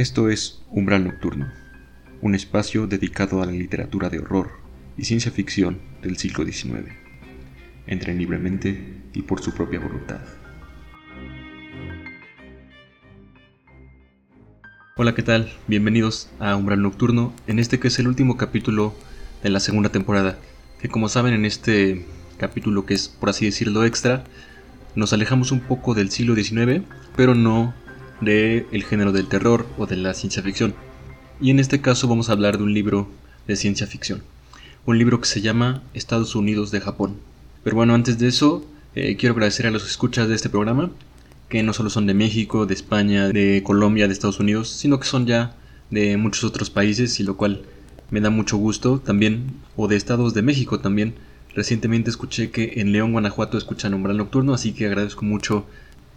Esto es Umbral Nocturno, un espacio dedicado a la literatura de horror y ciencia ficción del siglo XIX. Entren libremente y por su propia voluntad. Hola, ¿qué tal? Bienvenidos a Umbral Nocturno, en este que es el último capítulo de la segunda temporada, que como saben en este capítulo que es por así decirlo extra, nos alejamos un poco del siglo XIX, pero no del el género del terror o de la ciencia ficción. Y en este caso vamos a hablar de un libro de ciencia ficción. Un libro que se llama Estados Unidos de Japón. Pero bueno, antes de eso, eh, quiero agradecer a los escuchas de este programa, que no solo son de México, de España, de Colombia, de Estados Unidos, sino que son ya de muchos otros países y lo cual me da mucho gusto también, o de estados de México también. Recientemente escuché que en León, Guanajuato escuchan Umbral Nocturno, así que agradezco mucho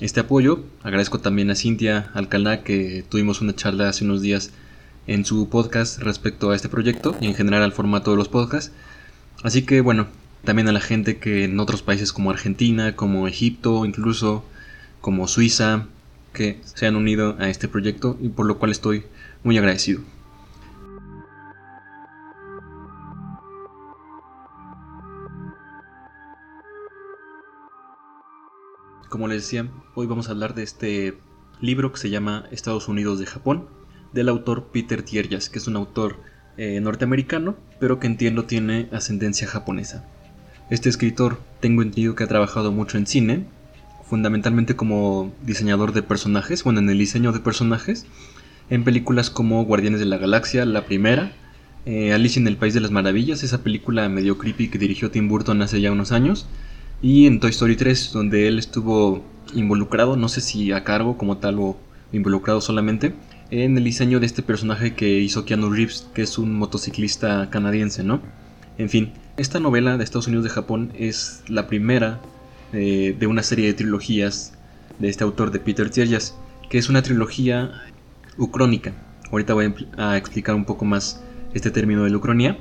este apoyo. Agradezco también a Cintia Alcalá que tuvimos una charla hace unos días en su podcast respecto a este proyecto y en general al formato de los podcasts. Así que bueno, también a la gente que en otros países como Argentina, como Egipto, incluso como Suiza, que se han unido a este proyecto y por lo cual estoy muy agradecido. Como les decía, hoy vamos a hablar de este libro que se llama Estados Unidos de Japón, del autor Peter Tierjas, que es un autor eh, norteamericano, pero que entiendo tiene ascendencia japonesa. Este escritor tengo entendido que ha trabajado mucho en cine, fundamentalmente como diseñador de personajes, bueno, en el diseño de personajes, en películas como Guardianes de la Galaxia, la primera, eh, Alice en el País de las Maravillas, esa película medio creepy que dirigió Tim Burton hace ya unos años, y en Toy Story 3, donde él estuvo involucrado, no sé si a cargo como tal o involucrado solamente, en el diseño de este personaje que hizo Keanu Reeves, que es un motociclista canadiense, ¿no? En fin, esta novela de Estados Unidos de Japón es la primera eh, de una serie de trilogías de este autor de Peter Tierjas, que es una trilogía ucrónica. Ahorita voy a explicar un poco más este término de la ucronía,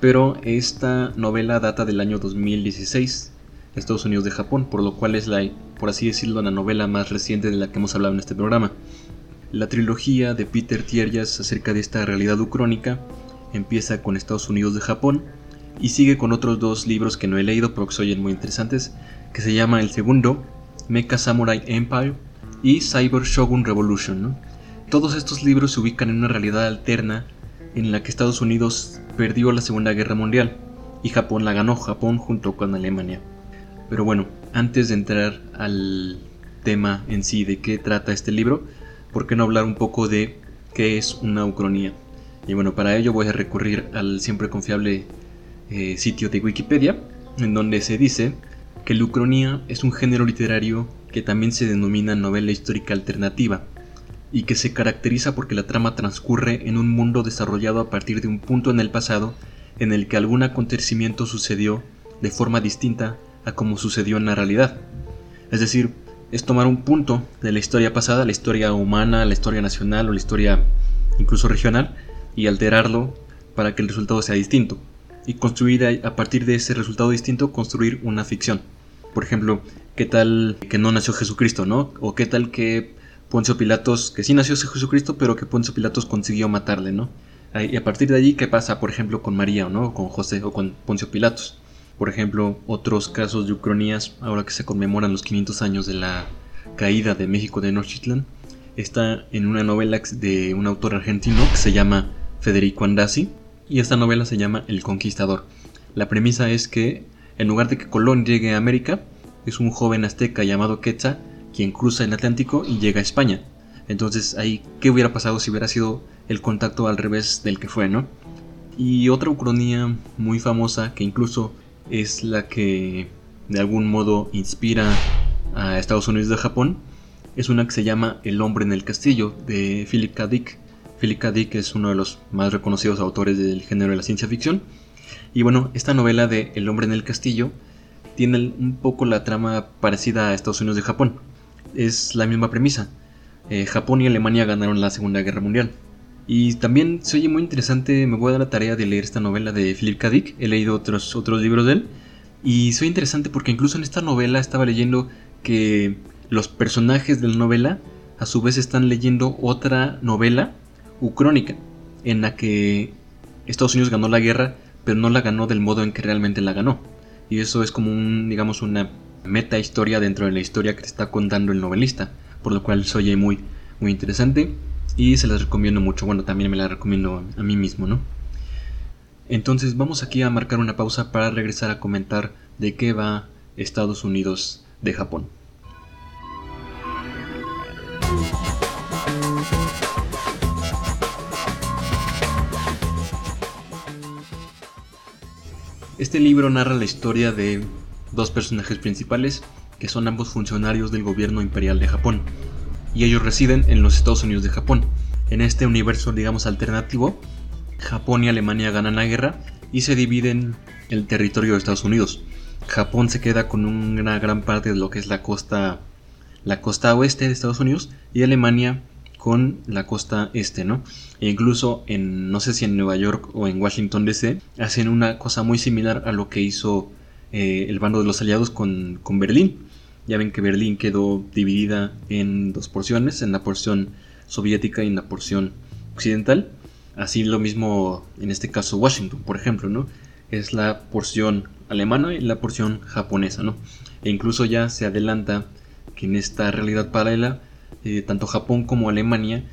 pero esta novela data del año 2016 Estados Unidos de Japón, por lo cual es la, por así decirlo, la novela más reciente de la que hemos hablado en este programa. La trilogía de Peter Tierjas acerca de esta realidad ucrónica empieza con Estados Unidos de Japón y sigue con otros dos libros que no he leído pero que se oyen muy interesantes, que se llama el segundo, Mecha Samurai Empire y Cyber Shogun Revolution. Todos estos libros se ubican en una realidad alterna en la que Estados Unidos perdió la Segunda Guerra Mundial y Japón la ganó, Japón junto con Alemania. Pero bueno, antes de entrar al tema en sí de qué trata este libro, ¿por qué no hablar un poco de qué es una ucronía? Y bueno, para ello voy a recurrir al siempre confiable eh, sitio de Wikipedia, en donde se dice que la ucronía es un género literario que también se denomina novela histórica alternativa y que se caracteriza porque la trama transcurre en un mundo desarrollado a partir de un punto en el pasado en el que algún acontecimiento sucedió de forma distinta a como sucedió en la realidad. Es decir, es tomar un punto de la historia pasada, la historia humana, la historia nacional o la historia incluso regional, y alterarlo para que el resultado sea distinto. Y construir a partir de ese resultado distinto, construir una ficción. Por ejemplo, ¿qué tal que no nació Jesucristo, no? O qué tal que Poncio Pilatos, que sí nació Jesucristo, pero que Poncio Pilatos consiguió matarle, ¿no? Y a partir de allí, ¿qué pasa, por ejemplo, con María, ¿no? O con José, o con Poncio Pilatos. Por ejemplo, otros casos de ucronías, ahora que se conmemoran los 500 años de la caída de México de Nochitlán, está en una novela de un autor argentino que se llama Federico Andasi, y esta novela se llama El Conquistador. La premisa es que, en lugar de que Colón llegue a América, es un joven azteca llamado Quetzal quien cruza el Atlántico y llega a España. Entonces, ahí, ¿qué hubiera pasado si hubiera sido el contacto al revés del que fue, no? Y otra ucronía muy famosa que incluso es la que de algún modo inspira a Estados Unidos de Japón. Es una que se llama El hombre en el castillo de Philip K. Dick. Philip K. Dick es uno de los más reconocidos autores del género de la ciencia ficción. Y bueno, esta novela de El hombre en el castillo tiene un poco la trama parecida a Estados Unidos de Japón. Es la misma premisa. Eh, Japón y Alemania ganaron la Segunda Guerra Mundial. Y también se oye muy interesante, me voy a dar la tarea de leer esta novela de Philip K. Dick, he leído otros, otros libros de él, y soy interesante porque incluso en esta novela estaba leyendo que los personajes de la novela a su vez están leyendo otra novela ucrónica en la que Estados Unidos ganó la guerra, pero no la ganó del modo en que realmente la ganó. Y eso es como digamos, una meta historia dentro de la historia que está contando el novelista, por lo cual se oye muy, muy interesante y se las recomiendo mucho. Bueno, también me la recomiendo a mí mismo, ¿no? Entonces vamos aquí a marcar una pausa para regresar a comentar de qué va Estados Unidos de Japón. Este libro narra la historia de dos personajes principales que son ambos funcionarios del gobierno imperial de Japón y ellos residen en los Estados Unidos de Japón. En este universo digamos alternativo, Japón y Alemania ganan la guerra y se dividen el territorio de Estados Unidos. Japón se queda con una gran parte de lo que es la costa la costa oeste de Estados Unidos y Alemania con la costa este, ¿no? E incluso en, no sé si en Nueva York o en Washington DC, hacen una cosa muy similar a lo que hizo eh, el bando de los aliados con, con Berlín. Ya ven que Berlín quedó dividida en dos porciones, en la porción soviética y en la porción occidental. Así lo mismo en este caso Washington, por ejemplo, ¿no? Es la porción alemana y la porción japonesa, ¿no? E incluso ya se adelanta que en esta realidad paralela, eh, tanto Japón como Alemania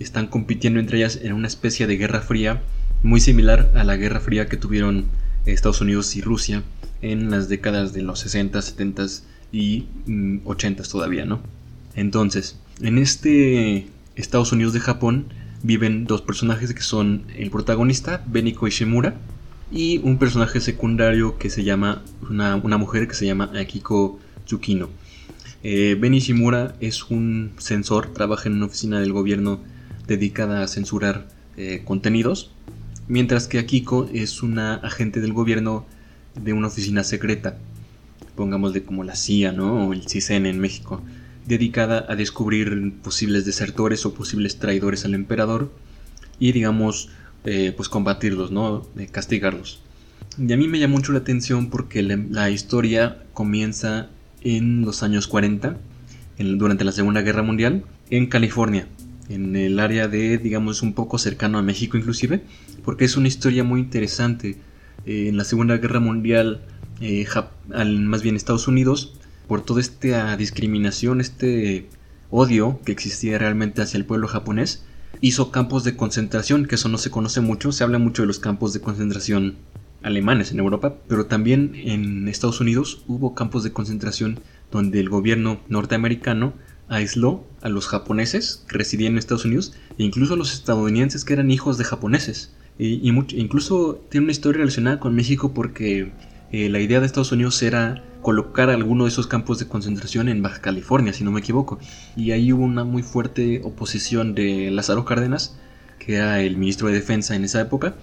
están compitiendo entre ellas en una especie de guerra fría muy similar a la guerra fría que tuvieron Estados Unidos y Rusia en las décadas de los 60, 70 y 80 mm, todavía, ¿no? Entonces, en este Estados Unidos de Japón viven dos personajes que son el protagonista, Beniko Ishimura, y un personaje secundario que se llama, una, una mujer que se llama Akiko Tsukino. Eh, ben Ishimura es un censor, trabaja en una oficina del gobierno dedicada a censurar eh, contenidos, mientras que Akiko es una agente del gobierno de una oficina secreta, pongámosle como la CIA, ¿no? O el CISEN en México, dedicada a descubrir posibles desertores o posibles traidores al emperador y, digamos, eh, pues combatirlos, ¿no? castigarlos. Y a mí me llama mucho la atención porque la historia comienza en los años 40, durante la Segunda Guerra Mundial, en California, en el área de, digamos, un poco cercano a México inclusive, porque es una historia muy interesante. Eh, en la Segunda Guerra Mundial, eh, más bien Estados Unidos, por toda esta discriminación, este odio que existía realmente hacia el pueblo japonés, hizo campos de concentración, que eso no se conoce mucho, se habla mucho de los campos de concentración alemanes en Europa, pero también en Estados Unidos hubo campos de concentración donde el gobierno norteamericano aisló a los japoneses que residían en Estados Unidos e incluso a los estadounidenses que eran hijos de japoneses. Y, incluso tiene una historia relacionada con México porque eh, la idea de Estados Unidos era colocar alguno de esos campos de concentración en Baja California, si no me equivoco. Y ahí hubo una muy fuerte oposición de Lázaro Cárdenas, que era el ministro de Defensa en esa época,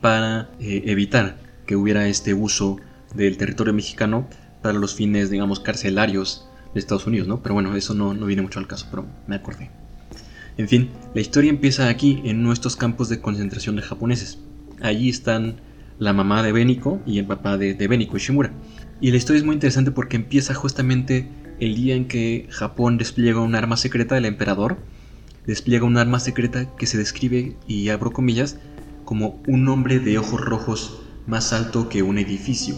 para eh, evitar que hubiera este uso del territorio mexicano para los fines, digamos, carcelarios de Estados Unidos, ¿no? Pero bueno, eso no, no viene mucho al caso, pero me acordé. En fin, la historia empieza aquí, en nuestros campos de concentración de japoneses. Allí están la mamá de Beniko y el papá de, de Beniko Ishimura. Y la historia es muy interesante porque empieza justamente el día en que Japón despliega un arma secreta del emperador. Despliega un arma secreta que se describe, y abro comillas, como un hombre de ojos rojos más alto que un edificio.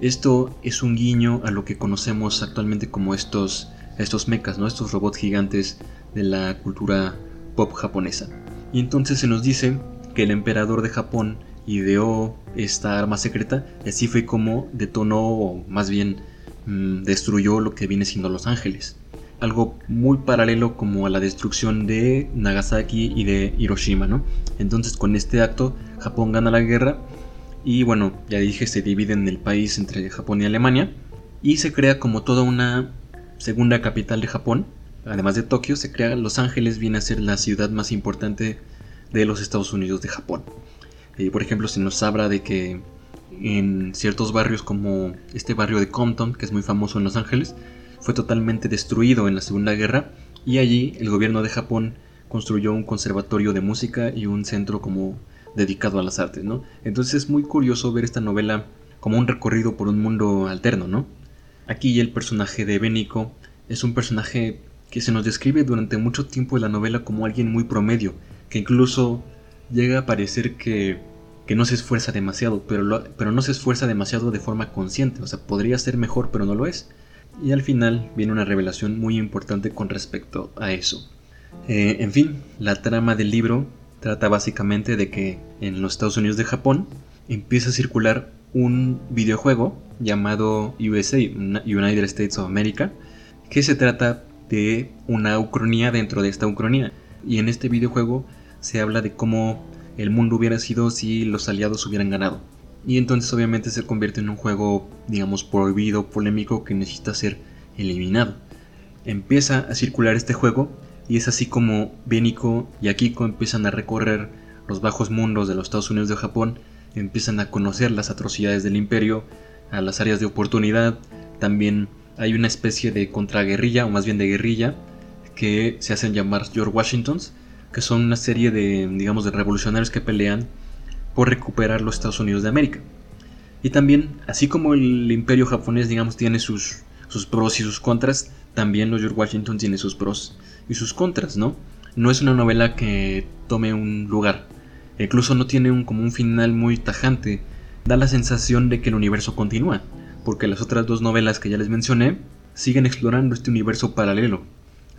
Esto es un guiño a lo que conocemos actualmente como estos, estos mechas, ¿no? estos robots gigantes de la cultura pop japonesa. Y entonces se nos dice que el emperador de Japón ideó esta arma secreta así fue como detonó o más bien mm, destruyó lo que viene siendo Los Ángeles. Algo muy paralelo como a la destrucción de Nagasaki y de Hiroshima, ¿no? Entonces con este acto Japón gana la guerra y bueno, ya dije, se divide en el país entre Japón y Alemania. Y se crea como toda una segunda capital de Japón. Además de Tokio, se crea Los Ángeles, viene a ser la ciudad más importante de los Estados Unidos de Japón. Eh, por ejemplo, se nos habla de que en ciertos barrios como este barrio de Compton, que es muy famoso en Los Ángeles, fue totalmente destruido en la Segunda Guerra y allí el gobierno de Japón construyó un conservatorio de música y un centro como dedicado a las artes, ¿no? Entonces es muy curioso ver esta novela como un recorrido por un mundo alterno, ¿no? Aquí el personaje de Beniko es un personaje que se nos describe durante mucho tiempo en la novela como alguien muy promedio, que incluso llega a parecer que, que no se esfuerza demasiado, pero, pero no se esfuerza demasiado de forma consciente, o sea, podría ser mejor, pero no lo es. Y al final viene una revelación muy importante con respecto a eso. Eh, en fin, la trama del libro trata básicamente de que en los Estados Unidos de Japón empieza a circular un videojuego llamado USA, United States of America, que se trata de una ucronía dentro de esta ucronía. Y en este videojuego se habla de cómo el mundo hubiera sido si los aliados hubieran ganado. Y entonces obviamente se convierte en un juego, digamos, prohibido, polémico, que necesita ser eliminado. Empieza a circular este juego y es así como Beniko y Akiko empiezan a recorrer los bajos mundos de los Estados Unidos de Japón, empiezan a conocer las atrocidades del imperio, a las áreas de oportunidad, también hay una especie de contraguerrilla, o más bien de guerrilla, que se hacen llamar George Washingtons, que son una serie de, digamos, de revolucionarios que pelean por recuperar los Estados Unidos de América. Y también, así como el imperio japonés, digamos, tiene sus, sus pros y sus contras, también los George Washington tiene sus pros y sus contras, ¿no? No es una novela que tome un lugar, incluso no tiene un, como un final muy tajante, da la sensación de que el universo continúa, porque las otras dos novelas que ya les mencioné siguen explorando este universo paralelo.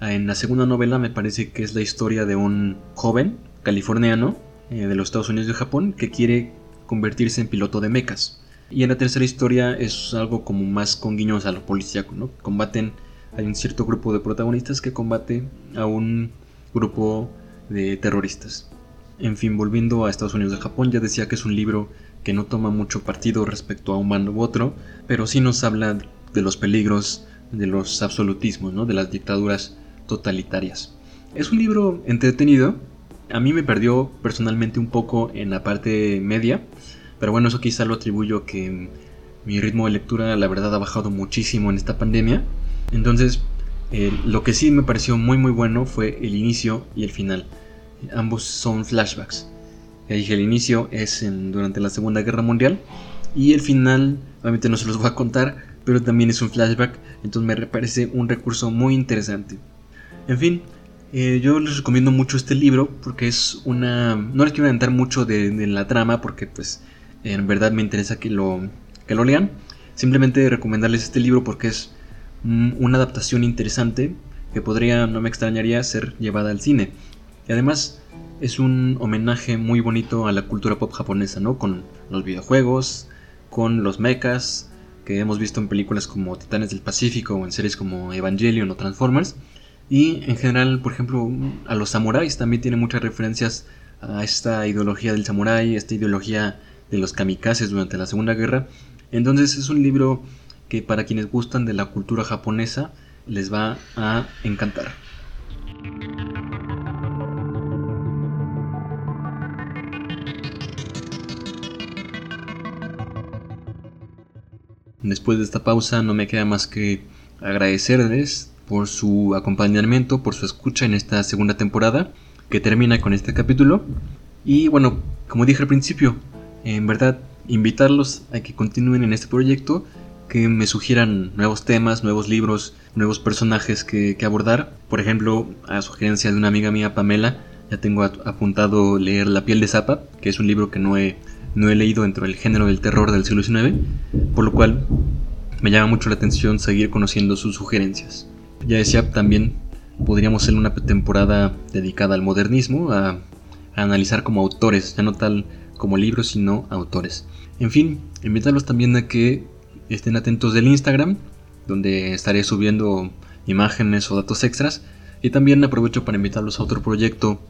En la segunda novela me parece que es la historia de un joven californiano eh, de los Estados Unidos de Japón que quiere convertirse en piloto de mechas. Y en la tercera historia es algo como más con guiños a lo policíaco, ¿no? Combaten, hay un cierto grupo de protagonistas que combate a un grupo de terroristas. En fin, volviendo a Estados Unidos de Japón, ya decía que es un libro que no toma mucho partido respecto a un bando u otro, pero sí nos habla de los peligros de los absolutismos, ¿no? de las dictaduras totalitarias. Es un libro entretenido, a mí me perdió personalmente un poco en la parte media, pero bueno, eso quizá lo atribuyo que mi ritmo de lectura la verdad ha bajado muchísimo en esta pandemia. Entonces, eh, lo que sí me pareció muy muy bueno fue el inicio y el final. Ambos son flashbacks. Ya dije, el inicio es durante la Segunda Guerra Mundial y el final, obviamente no se los voy a contar, pero también es un flashback, entonces me parece un recurso muy interesante. En fin, eh, yo les recomiendo mucho este libro porque es una... No les quiero adelantar mucho de, la trama porque pues en verdad me interesa que lo, que lo lean. Simplemente recomendarles este libro porque es una adaptación interesante que podría, no me extrañaría, ser llevada al cine. Y además es un homenaje muy bonito a la cultura pop japonesa, ¿no? Con los videojuegos, con los mechas, que hemos visto en películas como Titanes del Pacífico o en series como Evangelion o Transformers. Y en general, por ejemplo, a los samuráis también tiene muchas referencias a esta ideología del samurái, esta ideología de los kamikazes durante la Segunda Guerra. Entonces es un libro que para quienes gustan de la cultura japonesa les va a encantar. Después de esta pausa no me queda más que agradecerles por su acompañamiento, por su escucha en esta segunda temporada que termina con este capítulo. Y bueno, como dije al principio, en verdad invitarlos a que continúen en este proyecto, que me sugieran nuevos temas, nuevos libros, nuevos personajes que, abordar. Por ejemplo, a sugerencia de una amiga mía, Pamela, ya tengo apuntado leer La piel de Zapa, que es un libro que no he no he leído dentro del género del terror del siglo XIX, por lo cual me llama mucho la atención seguir conociendo sus sugerencias. Ya decía, también podríamos hacer una temporada dedicada al modernismo, a, analizar como autores, ya no tal como libros, sino autores. En fin, invitarlos también a que estén atentos del Instagram, donde estaré subiendo imágenes o datos extras. Y también aprovecho para invitarlos a otro proyecto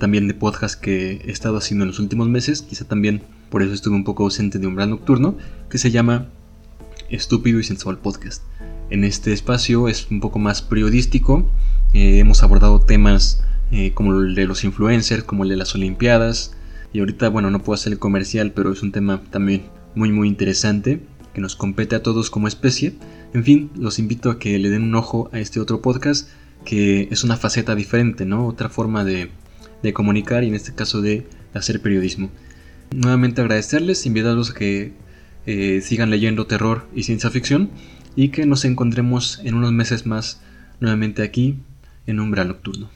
también de podcast que he estado haciendo en los últimos meses, quizá también por eso estuve un poco ausente de Umbral Nocturno, que se llama Estúpido y Sensual Podcast. En este espacio es un poco más periodístico, eh, hemos abordado temas eh, como el de los influencers, como el de las Olimpiadas, y ahorita, bueno, no puedo hacer el comercial, pero es un tema también muy muy interesante que nos compete a todos como especie. En fin, los invito a que le den un ojo a este otro podcast que es una faceta diferente, ¿no? Otra forma de, de comunicar y en este caso de hacer periodismo. Nuevamente agradecerles, invitarlos a que eh, sigan leyendo terror y ciencia ficción y que nos encontremos en unos meses más nuevamente aquí en Umbral Nocturno.